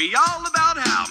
story all about how.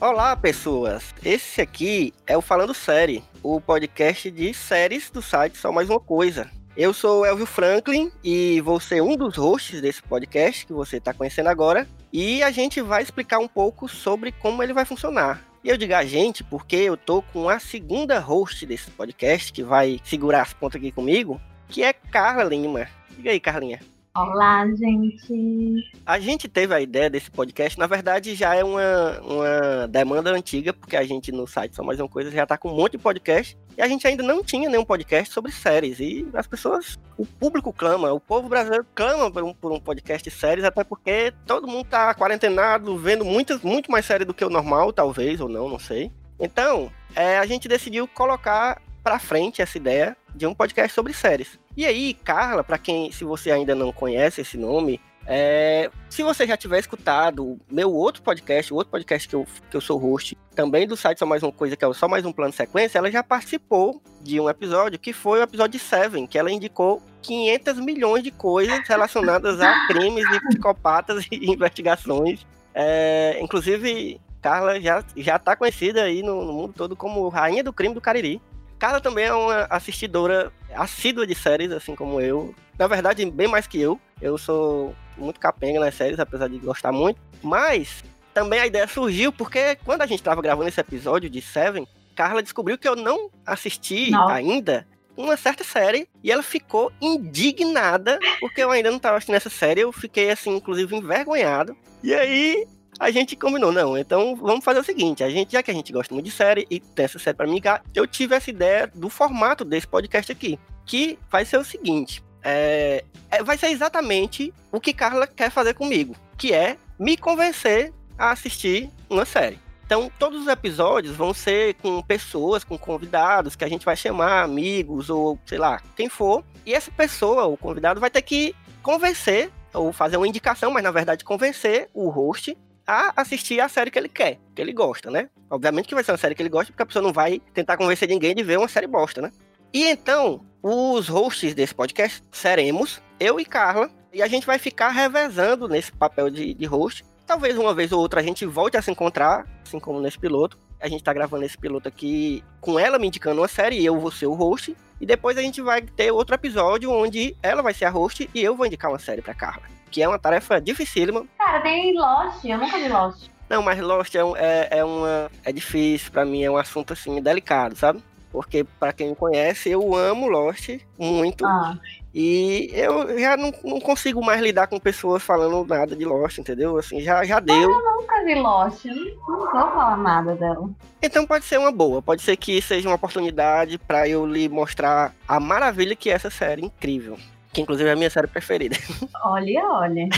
Olá, pessoas! Esse aqui é o Falando Série, o podcast de séries do site Só Mais Uma Coisa. Eu sou Elvio Franklin e vou ser um dos hosts desse podcast que você está conhecendo agora. E a gente vai explicar um pouco sobre como ele vai funcionar. E eu digo a gente porque eu tô com a segunda host desse podcast que vai segurar as pontas aqui comigo, que é Carla Lima. Diga aí, Carlinha. Olá, gente. A gente teve a ideia desse podcast, na verdade já é uma, uma demanda antiga, porque a gente no site Só Mais Uma Coisa já está com um monte de podcast, e a gente ainda não tinha nenhum podcast sobre séries, e as pessoas, o público clama, o povo brasileiro clama por um, por um podcast de séries, até porque todo mundo tá quarentenado, vendo muitas, muito mais séries do que o normal, talvez, ou não, não sei. Então, é, a gente decidiu colocar para frente essa ideia de um podcast sobre séries. E aí, Carla, para quem, se você ainda não conhece esse nome, é, se você já tiver escutado meu outro podcast, o outro podcast que eu, que eu sou host, também do site Só Mais Uma Coisa, que é o Só Mais Um Plano Sequência, ela já participou de um episódio que foi o episódio 7, que ela indicou 500 milhões de coisas relacionadas a crimes e psicopatas e investigações. É, inclusive, Carla já, já tá conhecida aí no, no mundo todo como Rainha do Crime do Cariri. Carla também é uma assistidora assídua de séries, assim como eu. Na verdade, bem mais que eu. Eu sou muito capenga nas séries, apesar de gostar muito. Mas também a ideia surgiu porque quando a gente estava gravando esse episódio de Seven, Carla descobriu que eu não assisti não. ainda uma certa série e ela ficou indignada porque eu ainda não estava assistindo essa série. Eu fiquei, assim, inclusive envergonhado. E aí a gente combinou, não, então vamos fazer o seguinte, a gente, já que a gente gosta muito de série e tem essa série para mim, eu tive essa ideia do formato desse podcast aqui, que vai ser o seguinte, é, é, vai ser exatamente o que Carla quer fazer comigo, que é me convencer a assistir uma série. Então, todos os episódios vão ser com pessoas, com convidados, que a gente vai chamar amigos ou sei lá, quem for. E essa pessoa, o convidado, vai ter que convencer, ou fazer uma indicação, mas na verdade convencer o host a assistir a série que ele quer, que ele gosta, né? Obviamente que vai ser uma série que ele gosta, porque a pessoa não vai tentar convencer ninguém de ver uma série bosta, né? E então, os hosts desse podcast seremos eu e Carla, e a gente vai ficar revezando nesse papel de, de host. Talvez uma vez ou outra a gente volte a se encontrar, assim como nesse piloto. A gente tá gravando esse piloto aqui com ela me indicando uma série e eu vou ser o host. E depois a gente vai ter outro episódio onde ela vai ser a host e eu vou indicar uma série pra Carla que é uma tarefa dificílima. Cara, tem Lost, eu nunca vi Lost. Não, mas Lost é, é, é uma. É difícil para mim, é um assunto assim, delicado, sabe? Porque, para quem me conhece, eu amo Lost muito. Ah. E eu já não, não, consigo mais lidar com pessoas falando nada de Lost, entendeu? Assim, já, já deu. Eu nunca vi Lost, eu não, não vou falar nada dela. Então pode ser uma boa, pode ser que seja uma oportunidade para eu lhe mostrar a maravilha que é essa série incrível que inclusive é a minha série preferida. Olha, olha.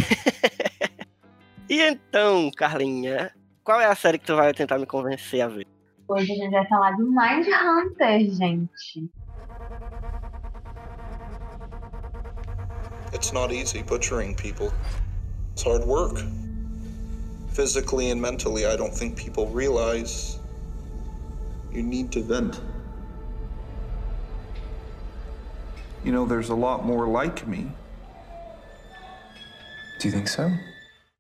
e então, Carlinha, qual é a série que tu vai tentar me convencer a ver? Hoje a gente vai falar de Mind Hunter, gente. It's not easy butchering people. It's hard work. Physically and mentally, I don't think people realize you need to vent. You know, there's a lot more like me. Do you think so?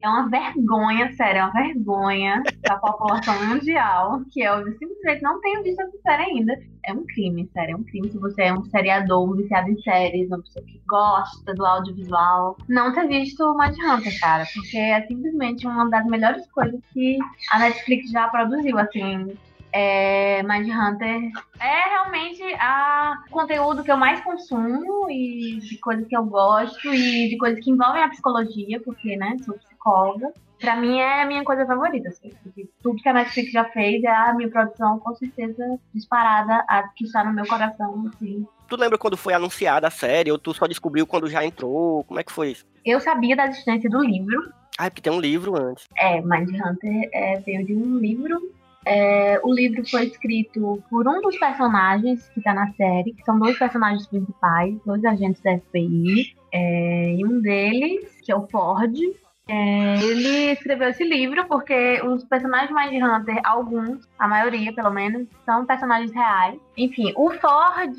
É uma vergonha, sério, é uma vergonha da população mundial que eu simplesmente não tenho visto essa série ainda. É um crime, sério, é um crime. Se você é um seriador, um viciado em séries, uma pessoa que gosta do audiovisual, não ter visto o Hunter, cara, porque é simplesmente uma das melhores coisas que a Netflix já produziu, assim, é, Hunter é realmente a conteúdo que eu mais consumo e de coisas que eu gosto e de coisas que envolvem a psicologia, porque, né, sou psicóloga. Pra mim é a minha coisa favorita. Assim, tudo que a Netflix já fez é a minha produção, com certeza, disparada, a que está no meu coração, assim. Tu lembra quando foi anunciada a série, ou tu só descobriu quando já entrou? Como é que foi isso? Eu sabia da existência do livro. Ah, é porque tem um livro antes. É, Mindhunter é, veio de um livro é, o livro foi escrito por um dos personagens que está na série, que são dois personagens principais, dois agentes da FBI. É, e um deles, que é o Ford, É, ele escreveu esse livro porque os personagens de Mindhunter, alguns, a maioria pelo menos, são personagens reais. Enfim, o Ford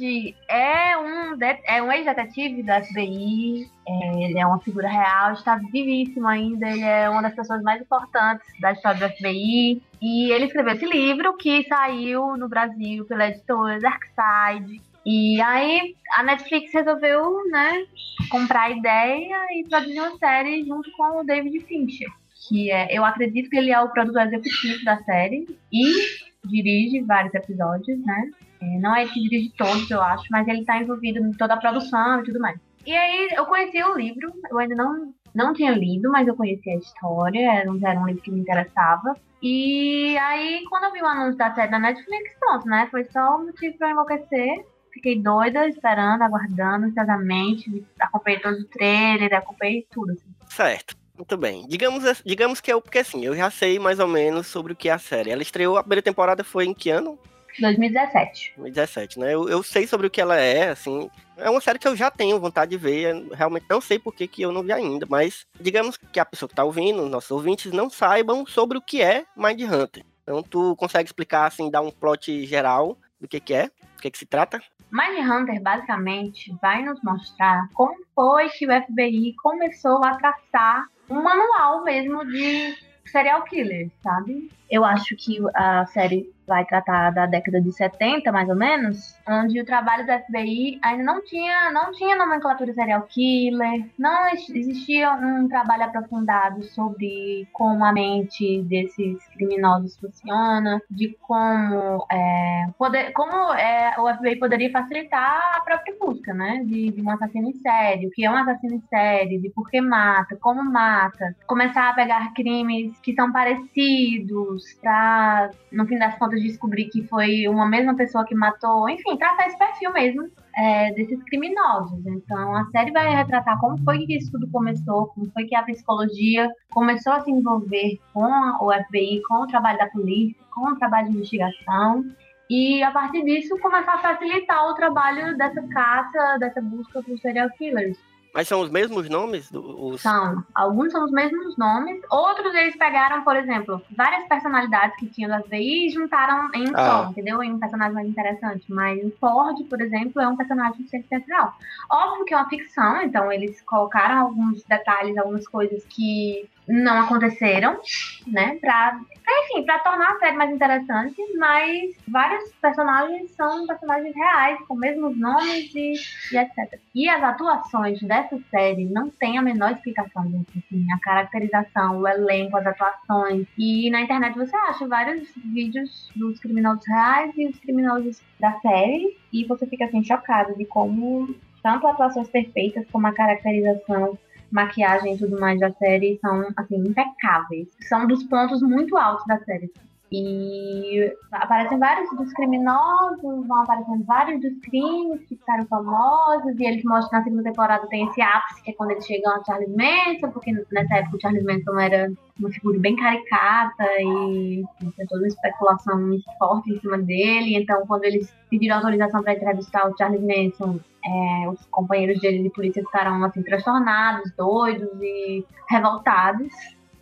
é um, é um ex-detetive da FBI, é, ele é uma figura real, está vivíssimo ainda, ele é uma das pessoas mais importantes da história do FBI. E ele escreveu esse livro que saiu no Brasil pela editora Darkside. E aí a Netflix resolveu, né, comprar a ideia e produzir uma série junto com o David Fincher, que é, eu acredito que ele é o produtor executivo da série e dirige vários episódios, né? É, não é ele que dirige todos, eu acho, mas ele está envolvido em toda a produção e tudo mais. E aí eu conheci o livro, eu ainda não, não tinha lido, mas eu conhecia a história, era um, era um livro que me interessava. E aí, quando eu vi o anúncio da série da Netflix, pronto, né? Foi só um motivo pra enlouquecer fiquei doida, esperando, aguardando ansiosamente. Acompanhei todo o trailer, acompanhei tudo. Assim. Certo. Muito bem. Digamos, digamos que eu, porque assim, eu já sei mais ou menos sobre o que é a série. Ela estreou, a primeira temporada foi em que ano? 2017. 2017, né? Eu, eu sei sobre o que ela é, assim. É uma série que eu já tenho vontade de ver. Realmente não sei por que, que eu não vi ainda. Mas digamos que a pessoa que está ouvindo, nossos ouvintes, não saibam sobre o que é Mind Hunter. Então tu consegue explicar, assim, dar um plot geral do que, que é, do que, que se trata? Mindhunter basicamente vai nos mostrar como foi que o FBI começou a traçar um manual mesmo de serial killer, sabe? Eu acho que a série vai tratar da década de 70, mais ou menos, onde o trabalho do FBI ainda não tinha, não tinha nomenclatura serial killer, não existia um trabalho aprofundado sobre como a mente desses criminosos funciona, de como, é, poder, como é, o FBI poderia facilitar a própria busca, né, de, de um assassino em série, o que é um assassino em série, de por que mata, como mata, começar a pegar crimes que são parecidos, para, no fim das contas, descobrir que foi uma mesma pessoa que matou, enfim, tratar esse perfil mesmo é, desses criminosos. Então, a série vai retratar como foi que isso tudo começou, como foi que a psicologia começou a se envolver com o FBI, com o trabalho da polícia, com o trabalho de investigação. E a partir disso começar a facilitar o trabalho dessa caça, dessa busca por serial killers. Mas são os mesmos nomes? Os... São. Alguns são os mesmos nomes. Outros eles pegaram, por exemplo, várias personalidades que tinham das VI e juntaram em um ah. só, entendeu? Em um personagem mais interessante. Mas o Ford, por exemplo, é um personagem 100% real. Óbvio que é uma ficção, então eles colocaram alguns detalhes, algumas coisas que não aconteceram, né? Pra, enfim, pra tornar a série mais interessante, mas vários personagens são personagens reais, com mesmos nomes e, e etc. E as atuações dessa série não tem a menor explicação, gente. Assim, a caracterização, o elenco, as atuações. E na internet você acha vários vídeos dos criminosos reais e os criminosos da série, e você fica assim chocado de como tanto atuações perfeitas como a caracterização maquiagem e tudo mais da série são, assim, impecáveis. São dos pontos muito altos da série. E aparecem vários dos criminosos, vão aparecendo vários dos crimes que ficaram famosos, e eles mostram na segunda temporada tem esse ápice, que é quando eles chegam a Charles Manson, porque nessa época o Charles Manson era uma figura bem caricata e tem toda uma especulação muito forte em cima dele. Então, quando eles pediram autorização para entrevistar o Charles Manson, é, os companheiros dele de polícia ficaram assim transtornados, doidos e revoltados.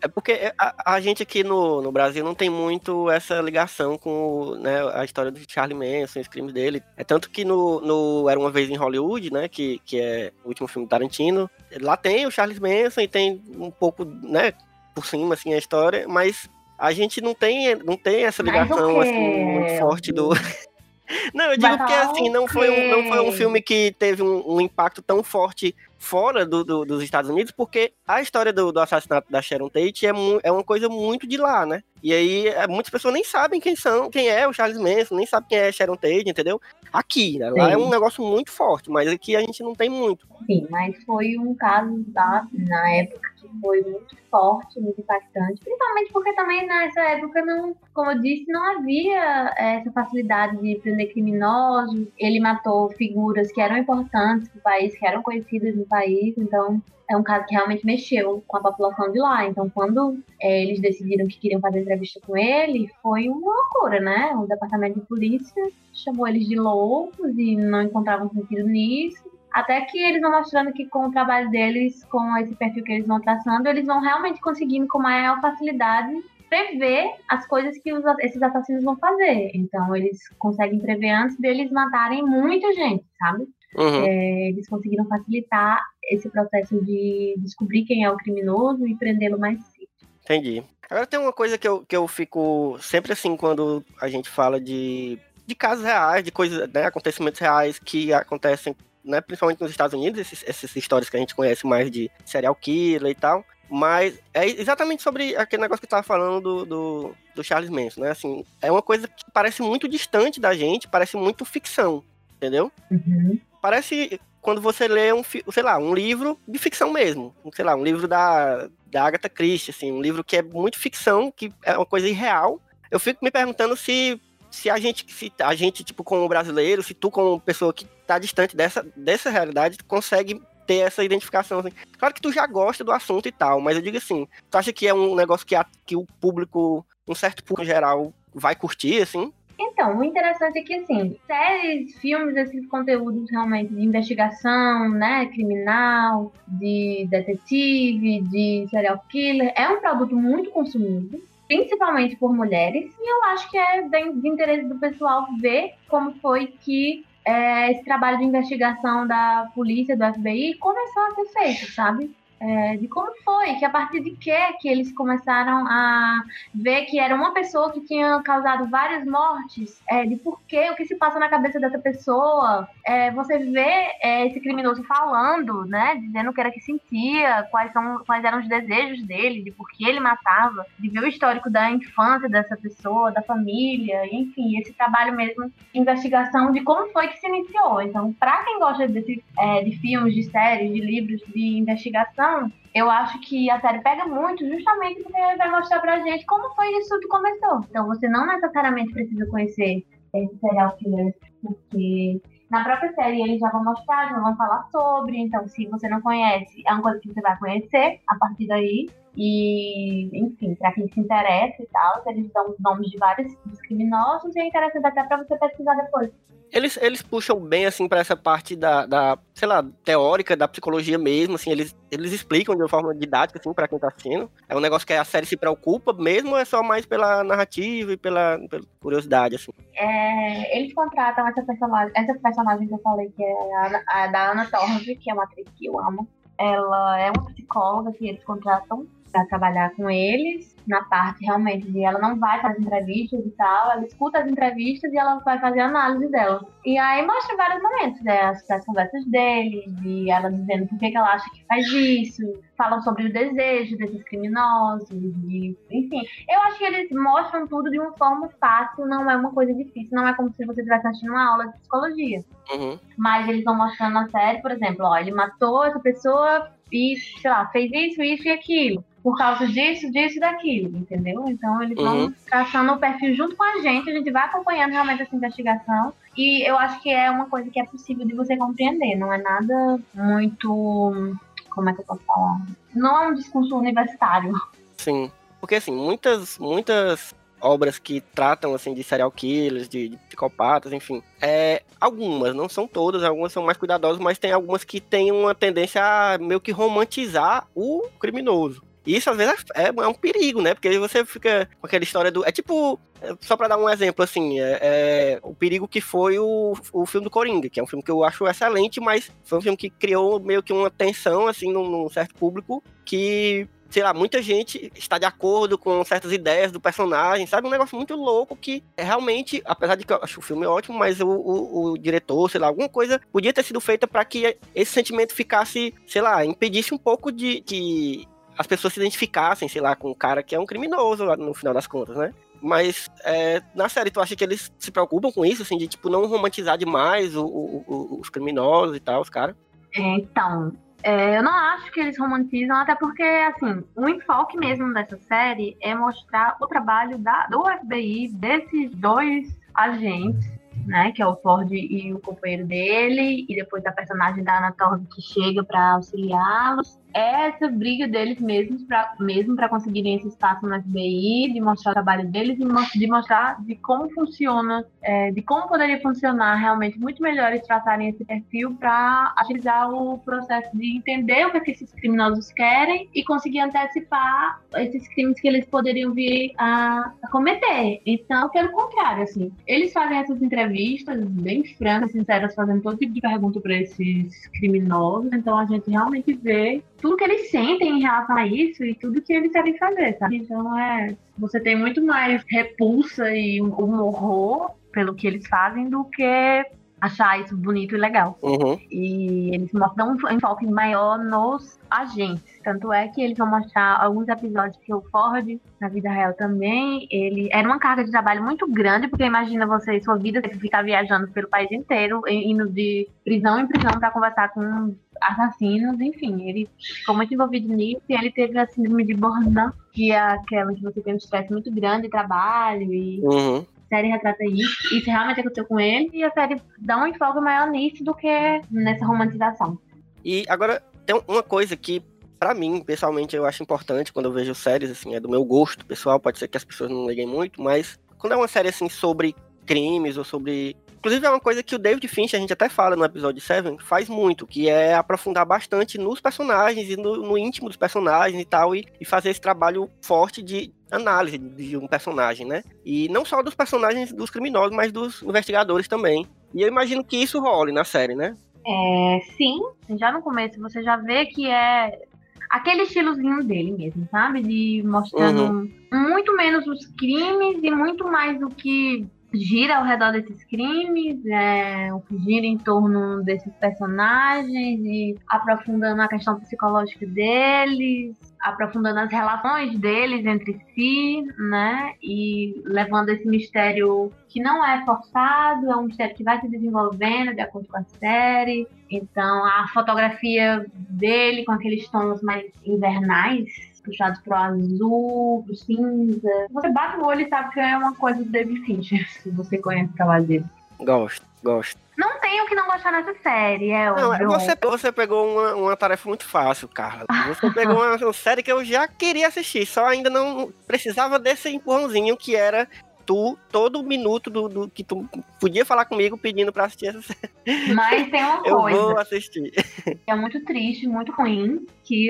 É porque a, a, gente aqui no, no Brasil não tem muito essa ligação com né, a história do Charlie Manson, os crimes dele. É tanto que no, no Era Uma Vez em Hollywood, né, que, que é o último filme do Tarantino, lá tem o Charles Manson e tem um pouco, né, por cima, assim, a história, mas a gente não tem, não tem essa ligação, assim, muito forte do... Não, eu digo porque assim, não foi um, não foi um filme que teve um, um impacto tão forte fora do, do, dos Estados Unidos, porque a história do, do assassinato da Sharon Tate é, é, uma coisa muito de lá, né? E aí é, muitas pessoas nem sabem quem são, quem é o Charles Manson, nem sabem quem é Sharon Tate, entendeu? Aqui, né? Lá Sim. é um negócio muito forte, mas aqui a gente não tem muito. Sim, mas foi um caso da, na época foi muito forte, muito impactante, principalmente porque também nessa época, não, como eu disse, não havia essa facilidade de prender criminosos. Ele matou figuras que eram importantes para o país, que eram conhecidas no país, então é um caso que realmente mexeu com a população de lá. Então, quando é, eles decidiram que queriam fazer entrevista com ele, foi uma loucura, né? O departamento de polícia chamou eles de loucos e não encontravam sentido nisso Até que eles vão mostrando que com o trabalho deles, com esse perfil que eles vão traçando, eles vão realmente conseguindo com maior facilidade prever as coisas que os, esses assassinos vão fazer. Então, eles conseguem prever antes deles matarem muita gente, sabe? Uhum. É, eles conseguiram facilitar esse processo de descobrir quem é o criminoso e prendê-lo mais cedo. Entendi. Agora tem uma coisa que eu, que eu fico sempre assim quando a gente fala de, de casos reais, de coisas, né, acontecimentos reais que acontecem, né, principalmente nos Estados Unidos, esses, essas histórias que a gente conhece mais de serial killer e tal. Mas é exatamente sobre aquele negócio que eu tava falando do, do, do, Charles Manson, né? Assim, é uma coisa que parece muito distante da gente, parece muito ficção, entendeu? Uhum. Parece quando você lê um, sei lá, um livro de ficção mesmo. Sei lá, um livro da, da Agatha Christie, assim, um livro que é muito ficção, que é uma coisa irreal. Eu fico me perguntando se, se a gente, se a gente, tipo, como brasileiro, se tu, como pessoa que tá distante dessa, dessa realidade, consegue ter essa identificação. Assim. Claro que tu já gosta do assunto e tal, mas eu digo assim, tu acha que é um negócio que, a, que o público, um certo público geral, vai curtir, assim? Então, o interessante é que, assim, séries, filmes, esses conteúdos realmente de investigação, né, criminal, de detetive, de serial killer, é um produto muito consumido, principalmente por mulheres, e eu acho que é de interesse do pessoal ver como foi que é, esse trabalho de investigação da polícia, do FBI, começou a ser feito, sabe? É, de como foi, que a partir de que que eles começaram a ver que era uma pessoa que tinha causado várias mortes, é, de por que, o que se passa na cabeça dessa pessoa. É, você vê é, esse criminoso falando, né, dizendo o que era que sentia, quais, são, quais eram os desejos dele, de por que ele matava, de ver o histórico da infância dessa pessoa, da família, enfim, esse trabalho mesmo investigação de como foi que se iniciou. Então, para quem gosta desse, é, de filmes, de séries, de livros de investigação, então, eu acho que a série pega muito justamente porque vai mostrar pra gente como foi isso tudo começou. Então você não necessariamente precisa conhecer esse serial killer, porque na própria série eles já vão mostrar, já vão falar sobre, então se você não conhece, é uma coisa que você vai conhecer a partir daí. E, enfim, para quem se interessa e tal, eles dão os nomes de vários criminosos e é interessante até para você pesquisar depois. Eles, eles puxam bem, assim, para essa parte da, da, sei lá, teórica, da psicologia mesmo, assim, eles, eles explicam de uma forma didática, assim, para quem tá assistindo. É um negócio que a série se preocupa mesmo ou é só mais pela narrativa e pela, pela curiosidade, assim? É, eles contratam essa personagem, essa personagem que eu falei, que é a, a da Ana Torres, que é uma atriz que eu amo. Ela é uma psicóloga que eles contratam trabalhar com eles na parte realmente de ela não vai fazer entrevistas e tal, ela escuta as entrevistas e ela vai fazer a análise dela. E aí mostra vários momentos, né? As, as conversas dele, de ela dizendo por que, que ela acha que faz isso, falam sobre o desejo desses criminosos, de, enfim. Eu acho que eles mostram tudo de uma forma fácil, não é uma coisa difícil, não é como se você estivesse assistindo uma aula de psicologia. Uhum. Mas eles vão mostrando na série, por exemplo, ó, ele matou essa pessoa e, sei lá, fez isso, isso e aquilo por causa disso, disso e daquilo, entendeu? Então eles vão uhum. traçando o perfil junto com a gente, a gente vai acompanhando realmente essa investigação. E eu acho que é uma coisa que é possível de você compreender, não é nada muito. Como é que eu posso falar? Não é um discurso universitário. Sim. Porque assim, muitas, muitas obras que tratam assim de serial killers, de, de, psicopatas, enfim. É, algumas, não são todas, algumas são mais cuidadosas, mas tem algumas que têm uma tendência a meio que romantizar o criminoso. Isso às vezes é, é, um perigo, né? Porque você fica com aquela história do. É tipo. É, só para dar um exemplo, assim, é, é, o perigo que foi o, o filme do Coringa, que é um filme que eu acho excelente, mas foi um filme que criou meio que uma tensão, assim, num, num certo público que sei lá, muita gente está de acordo com certas ideias do personagem, sabe? Um negócio muito louco que é realmente, apesar de que eu acho o filme ótimo, mas o, o, o diretor, sei lá, alguma coisa podia ter sido feita para que esse sentimento ficasse, sei lá, impedisse um pouco de que as pessoas se identificassem, sei lá, com o cara que é um criminoso no final das contas, né? Mas é, na série, tu acha que eles se preocupam com isso, assim, de tipo, não romantizar demais o, o, o, os criminosos e tal, os caras? Então, é, eu não acho que eles romantizam, até porque, assim, o enfoque mesmo dessa série é mostrar o trabalho da, do FBI, desses dois agentes, né, que é o Ford e o companheiro dele, e depois a personagem da Ana Torv que chega para auxiliá-los é essa briga deles mesmos pra, mesmo para conseguirem esse espaço no FBI, de mostrar o trabalho deles e de mostrar de como funciona, é, de como poderia funcionar realmente muito melhor eles tratarem esse perfil para agilizar o processo de entender o que, é que esses criminosos querem e conseguir antecipar esses crimes que eles poderiam vir a, a cometer. Então, pelo contrário, assim, eles fazem essas entrevistas bem francas, sinceras, fazendo todo tipo de pergunta para esses criminosos. Então, a gente realmente vê tudo que eles sentem em relação a isso e tudo que eles querem fazer, sabe? Então é. Você tem muito mais repulsa e um horror pelo que eles fazem do que achar isso bonito e legal. Uhum. E eles mostram um enfoque maior nos agentes. Tanto é que eles vão mostrar alguns episódios que o Ford, na vida real também, ele era uma carga de trabalho muito grande, porque imagina você, sua vida, você ficar viajando pelo país inteiro, indo de prisão em prisão para conversar com assassinos, enfim, ele ficou muito envolvido nisso e ele teve a síndrome de Burnout, que é aquela que você tem um estresse muito grande de trabalho e Uhum. a série retrata isso. Isso realmente aconteceu com ele e a série dá um enfoque maior nisso do que nessa romantização. E agora, tem uma coisa que, pra mim, pessoalmente, eu acho importante quando eu vejo séries, assim, é do meu gosto pessoal, pode ser que as pessoas não liguem muito, mas quando é uma série, assim, sobre crimes ou sobre. Inclusive, é uma coisa que o David Finch, a gente até fala no episódio 7, faz muito, que é aprofundar bastante nos personagens e no, no íntimo dos personagens e tal, e, e fazer esse trabalho forte de análise de um personagem, né? E não só dos personagens dos criminosos, mas dos investigadores também. E eu imagino que isso role na série, né? É, sim, já no começo você já vê que é aquele estilozinho dele mesmo, sabe? De mostrando muito menos os crimes e muito mais o que gira ao redor desses crimes, é, o que gira em torno desses personagens e aprofundando a questão psicológica deles, aprofundando as relações deles entre si, né? E levando esse mistério que não é forçado, é um mistério que vai se desenvolvendo de acordo com a série. Então, a fotografia dele com aqueles tons mais invernais, puxados pro azul, pro cinza. Você bate o olho e sabe que é uma coisa do David Fincher, se você conhece o trabalho dele. Gosto, gosto. Não tem o que não gostar nessa série, é Não, você, você pegou uma, uma tarefa muito fácil, Carla. Você pegou uma, uma série que eu já queria assistir, só ainda não precisava desse empurrãozinho que era tu, todo minuto do, do que tu podia falar comigo pedindo pra assistir essa série. Mas tem uma Eu coisa. vou assistir. é muito triste, muito ruim, que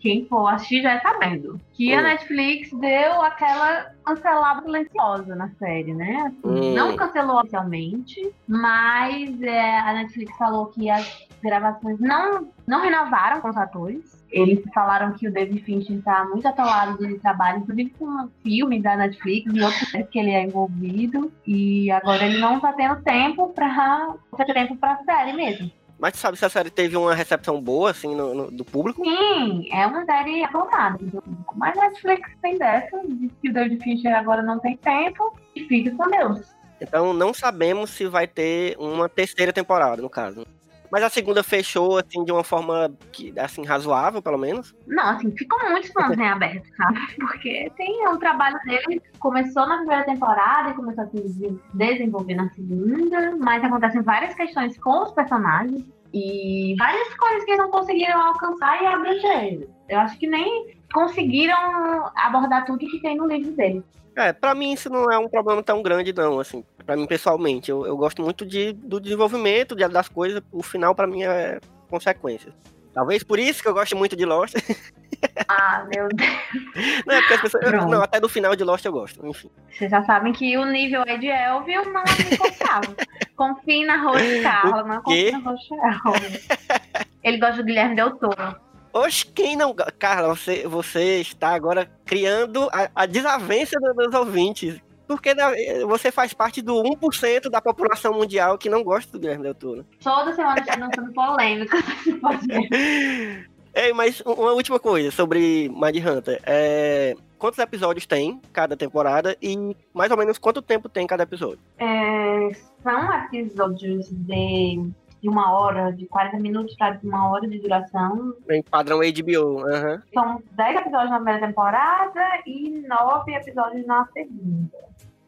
quem for assistir já é sabendo. Que a Hum. Netflix deu aquela cancelada silenciosa na série, né? Assim, Hum. Não cancelou oficialmente, mas é, a Netflix falou que as gravações não, não renovaram com os atores. Eles falaram que o David Fincher está muito atolado de trabalho, inclusive com um filme da Netflix e outros que ele é envolvido. E agora ele não está tendo tempo para ter tempo para série mesmo. Mas tu sabe se a série teve uma recepção boa, assim, no, no- do público? Sim, é uma série aclamada. Mas a Netflix tem dessa, diz que o David Fincher agora não tem tempo e fica com Deus. Então não sabemos se vai ter uma terceira temporada, no caso. Mas a segunda fechou, assim, de uma forma que, assim, razoável, pelo menos. Não, assim, ficam muitos pontos em aberto, sabe? Porque tem o trabalho dele, começou na primeira temporada e começou a se des- desenvolver na segunda, mas acontecem várias questões com os personagens e várias coisas que eles não conseguiram alcançar e abranger. Eu acho que nem conseguiram abordar tudo que tem no livro dele. É, pra mim isso não é um problema tão grande, não, assim. Pra mim, pessoalmente, eu, eu gosto muito de, do desenvolvimento de- das coisas. O final, pra mim, é consequência. Talvez por isso que eu gosto muito de Lost. Ah, meu Deus. não, é porque as pessoas... eu- não, até do final de Lost eu gosto, enfim. Vocês já sabem que o nível aí de Elvio não é muito confiável. Confie na Rose Carla, não confie na Rose Carla. Ele gosta do Guilherme Del Toro. Oxe, quem não... Carla, você, você está agora criando a, a desavença do- dos ouvintes. Porque na- você faz parte do 1% da população mundial que não gosta do Guilherme Del Toro. Toda semana está lançando polêmica. Ei, mas uma última coisa sobre Mind Hunter. É, quantos episódios tem cada temporada e mais ou menos quanto tempo tem cada episódio? É, são episódios de, de uma hora, de 40 minutos para uma hora de duração. Em padrão HBO. aham. São 10 episódios na primeira temporada e 9 episódios na segunda.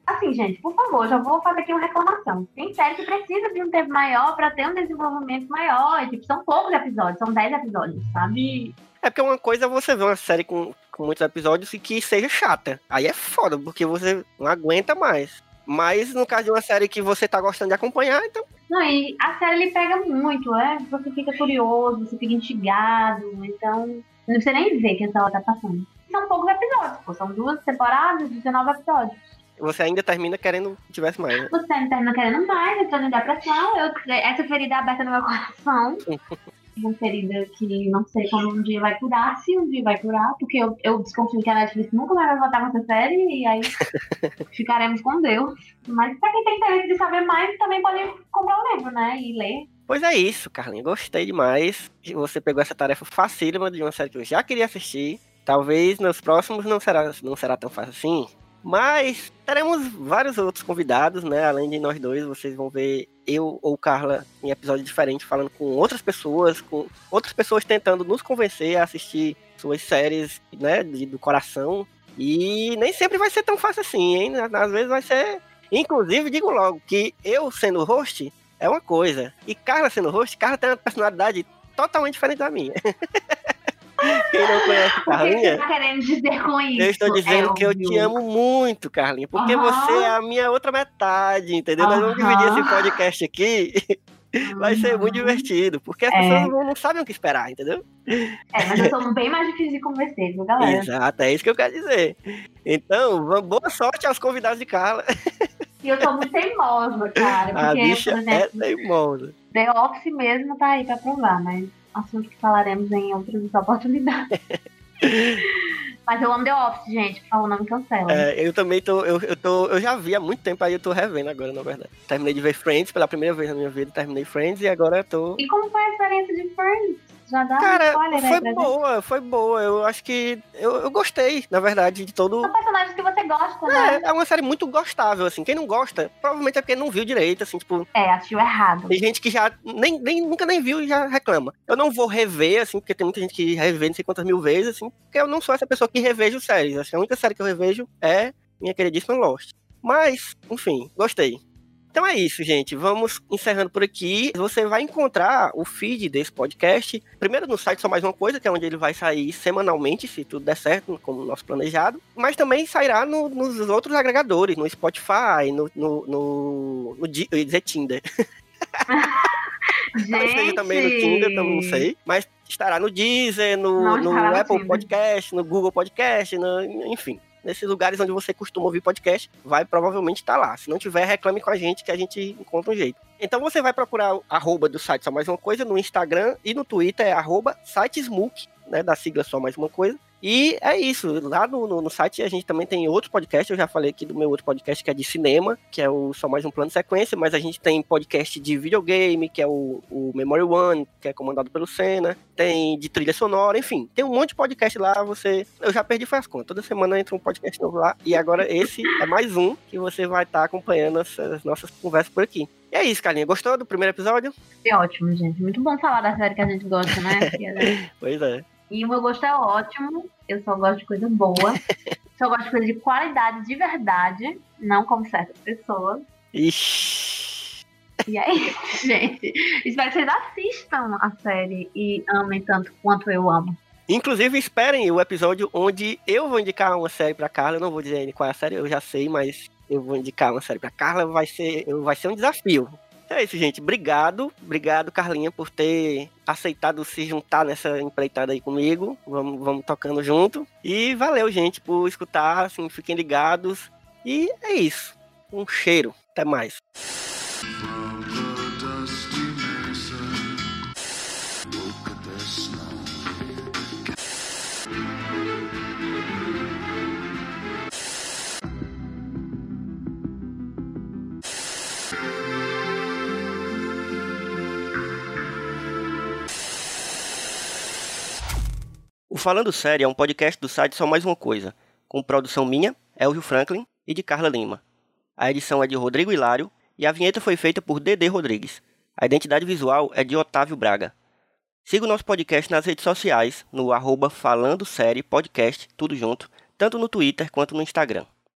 Assim, gente, por favor, já vou fazer aqui uma reclamação. Tem série que precisa de um tempo maior para ter um desenvolvimento maior. E, tipo, são poucos episódios, são 10 episódios, sabe? É porque uma coisa é você ver uma série com, com muitos episódios e que seja chata. Aí é foda, porque você não aguenta mais. Mas no caso de uma série que você tá gostando de acompanhar, então. Não, e a série ele pega muito, né? Você fica curioso, você fica instigado, então. Não precisa nem ver que hora tá passando. São poucos episódios, pô. São duas temporadas, 19 episódios. Você ainda termina querendo que tivesse mais, né? Você ainda termina querendo mais, entrando em depressão. Eu, essa ferida aberta no meu coração. uma ferida que não sei como um dia vai curar, se um dia vai curar, porque eu, eu desconfio que a Netflix nunca mais vai voltar com essa série e aí ficaremos com Deus. Mas pra quem tem interesse de saber mais, também pode comprar o um livro, né? E ler. Pois é isso, Carlinhos. Gostei demais. Você pegou essa tarefa facílima de uma série que eu já queria assistir. Talvez nos próximos não será, não será tão fácil assim. Mas teremos vários outros convidados, né? Além de nós dois, vocês vão ver eu ou Carla em episódio diferente falando com outras pessoas, com outras pessoas tentando nos convencer a assistir suas séries, né, de, do coração. E nem sempre vai ser tão fácil assim, hein? Às vezes vai ser. Inclusive, digo logo que eu sendo host é uma coisa. E Carla sendo host, Carla tem uma personalidade totalmente diferente da minha. Quem não conhece Carlinha? O que você tá querendo dizer com isso? Eu estou dizendo é que eu te amo muito, Carlinha, porque uhum. você é a minha outra metade, entendeu? Uhum. Nós vamos dividir esse podcast aqui. Vai ser muito divertido, porque as é. pessoas não, não, sabem o que esperar, entendeu? É, mas eu sou bem mais difícil de convencer, viu, galera? Exato, é isso que eu quero dizer. Então, boa sorte aos convidados de Carla. E eu sou muito teimosa, cara. Porque, a bicha por exemplo, é teimosa. The Office mesmo tá aí pra provar, mas assunto que falaremos em outras oportunidades. Mas eu amo The Office, gente. Por favor, não me cancela. É, eu também tô eu, eu tô. Eu já vi há muito tempo, aí eu tô revendo agora, na verdade. Terminei de ver Friends pela primeira vez na minha vida, terminei Friends e agora eu tô. E como foi a experiência de Friends? Já dá Cara, spoiler foi aí boa, foi boa. Eu acho que. Eu, eu gostei, na verdade, de todo. São personagens que você gosta, né? É, é uma série muito gostável, assim. Quem não gosta, provavelmente é porque não viu direito, assim, tipo. É, assistiu errado. Tem gente que já nem, nem, nunca nem viu e já reclama. Eu não vou rever, assim, porque tem muita gente que revê não sei quantas mil vezes, assim, porque eu não sou essa pessoa que revejo séries. Que a única série que eu revejo é minha queridíssima Lost. Mas, enfim, gostei. Então é isso, gente. Vamos encerrando por aqui. Você vai encontrar o feed desse podcast, primeiro no site Só Mais Uma Coisa, que é onde ele vai sair semanalmente, se tudo der certo, como nosso planejado. Mas também sairá no, nos outros agregadores, no Spotify, no, no, no, no eu ia dizer Tinder. Gente. também no Tinder, não sei. Mas estará no Deezer, no, no Apple Tinder. Podcast, no Google Podcast, no, enfim nesses lugares onde você costuma ouvir podcast, vai provavelmente estar tá lá. Se não tiver, reclame com a gente que a gente encontra um jeito. Então você vai procurar arroba do site só mais uma coisa no Instagram e no Twitter é arroba sitesmook, né, da sigla só mais uma coisa. E é isso. Lá no, no, no, site a gente também tem outro podcast. Eu já falei aqui do meu outro podcast que é de cinema, que é o Só Mais Um Plano de Sequência. Mas a gente tem podcast de videogame, que é o, o Memory One, que é comandado pelo Senna. Tem de trilha sonora, enfim. Tem um monte de podcast lá. Você. Eu já perdi foi as contas. Toda semana entra um podcast novo lá. E agora esse é mais um que você vai estar tá acompanhando as, as nossas conversas por aqui. E é isso, Carlinha. Gostou do primeiro episódio? É ótimo, gente. Muito bom falar da série que a gente gosta, né? pois é. E o meu gosto é ótimo. Eu só gosto de coisa boa. só gosto de coisa de qualidade de verdade. Não como certas pessoas. Ixi. E é isso, gente. Espero que vocês assistam a série e amem tanto quanto eu amo. Inclusive, esperem o episódio onde eu vou indicar uma série pra Carla. Eu não vou dizer qual é a série, eu já sei, mas eu vou indicar uma série pra Carla. Vai ser, vai ser um desafio. É isso, gente. Obrigado. Obrigado, Carlinha, por ter aceitado se juntar nessa empreitada aí comigo. Vamos, vamos tocando junto. E valeu, gente, por escutar. Assim, fiquem ligados. E é isso. Um cheiro. Até mais. Falando Sério é um podcast do site Só Mais Uma Coisa, com produção minha, Elvio Franklin, e de Carla Lima. A edição é de Rodrigo Hilário e a vinheta foi feita por Dedê Rodrigues. A identidade visual é de Otávio Braga. Siga o nosso podcast nas redes sociais, no arroba Falando Série Podcast, tudo junto, tanto no Twitter quanto no Instagram.